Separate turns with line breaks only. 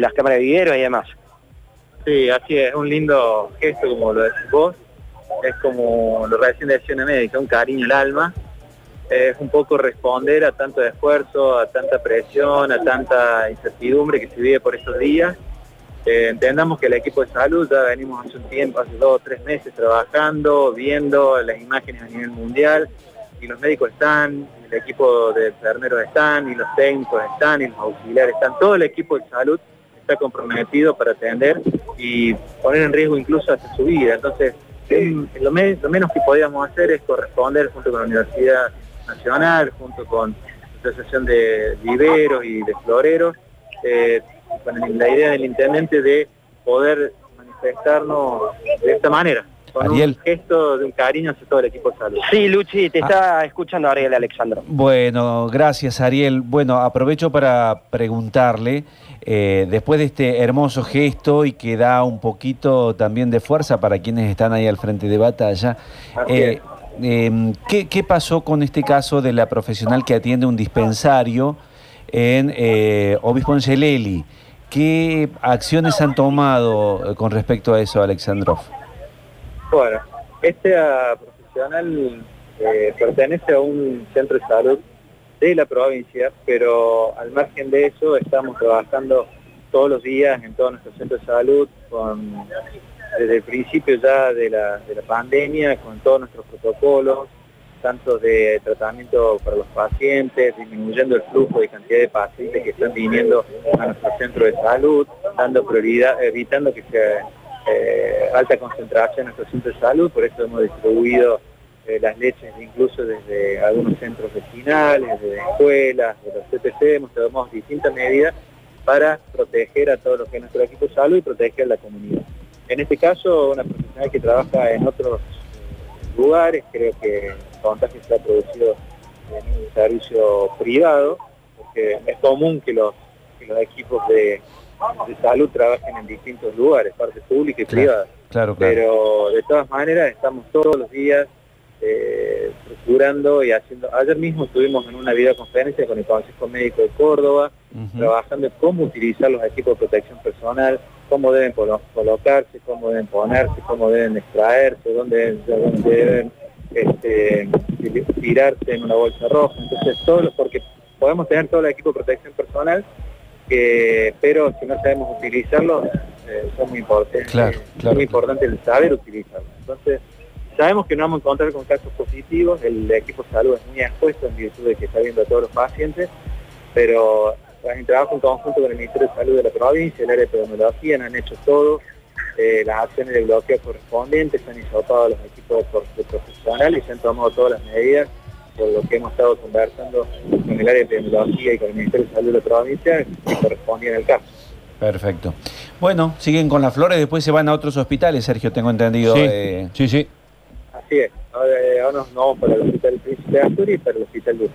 las cámaras de video y demás.
Sí, así es, un lindo gesto como lo decís vos, es como lo recién decía una médica, un cariño al alma, es un poco responder a tanto esfuerzo, a tanta presión, a tanta incertidumbre que se vive por estos días. Eh, entendamos que el equipo de salud ya venimos hace un tiempo, hace dos o tres meses trabajando, viendo las imágenes a nivel mundial y los médicos están, el equipo de enfermeros están, y los técnicos están, y los auxiliares están, todo el equipo de salud está comprometido para atender y poner en riesgo incluso hasta su vida. Entonces, lo, menos que podíamos hacer es corresponder junto con la Universidad Nacional, junto con la Asociación de Viveros y de Floreros, eh, con la idea del intendente de poder manifestarnos de esta manera con un gesto de un cariño hacia todo el equipo de salud.
Sí, Luchi, te ah. está escuchando Ariel Alexandro.
Bueno, gracias Ariel. Bueno, aprovecho para preguntarle, eh, después de este hermoso gesto y que da un poquito también de fuerza para quienes están ahí al frente de batalla, eh, em, ¿qué, pasó con este caso de la profesional que atiende un dispensario en eh, Obispo Angelelli? ¿Qué acciones han tomado con respecto a eso, Alexandrov?
Bueno, este profesional eh, pertenece a un centro de salud de la provincia, pero al margen de eso estamos trabajando todos los días en todos nuestros centros de salud, con, desde el principio ya de la, de la pandemia, con todos nuestros protocolos, tanto de tratamiento para los pacientes, disminuyendo el flujo de cantidad de pacientes que están viniendo a nuestro centro de salud, dando prioridad, evitando que se eh, alta concentración en nuestros centros de salud, por eso hemos distribuido eh, las leches incluso desde algunos centros vecinales, desde escuelas, de los CPC, hemos tomado distintas medidas para proteger a todo lo que es nuestro equipo de salud y proteger a la comunidad. En este caso, una profesional que trabaja en otros eh, lugares, creo que el contagio se ha producido en un servicio privado, porque es común que los, que los equipos de de salud trabajen en distintos lugares, parte pública y privada.
Claro,
Pero de todas maneras estamos todos los días eh, procurando y haciendo... Ayer mismo estuvimos en una videoconferencia con el Consejo Médico de Córdoba, trabajando en cómo utilizar los equipos de protección personal, cómo deben colocarse, cómo deben ponerse, cómo deben extraerse, dónde, deben este, tirarse en una bolsa roja. Entonces, todo, porque podemos tener todo el equipo de protección personal, pero si no sabemos utilizarlo, eh, son muy importantes. Es muy importante el saber utilizarlo. Entonces, sabemos que no vamos a encontrar con casos positivos, el equipo de salud es muy expuesto en virtud de que está viendo a todos los pacientes, pero en trabajo en conjunto con el Ministerio de Salud de la provincia, el área de epidemiología, han hecho todo, eh, las acciones de bloqueo correspondientes, se han hisopado los equipos de profesionales y se han tomado todas las medidas por lo que hemos estado conversando con el área de epidemiología y con el Ministerio de Salud de la provincia, que correspondía en el caso.
Perfecto. Bueno, siguen con las flores, después se van a otros hospitales, Sergio, tengo entendido.
Sí, eh, sí, sí. Así es. Ahora, nos vamos para el Hospital Príncipe de Asturias y para el Hospital de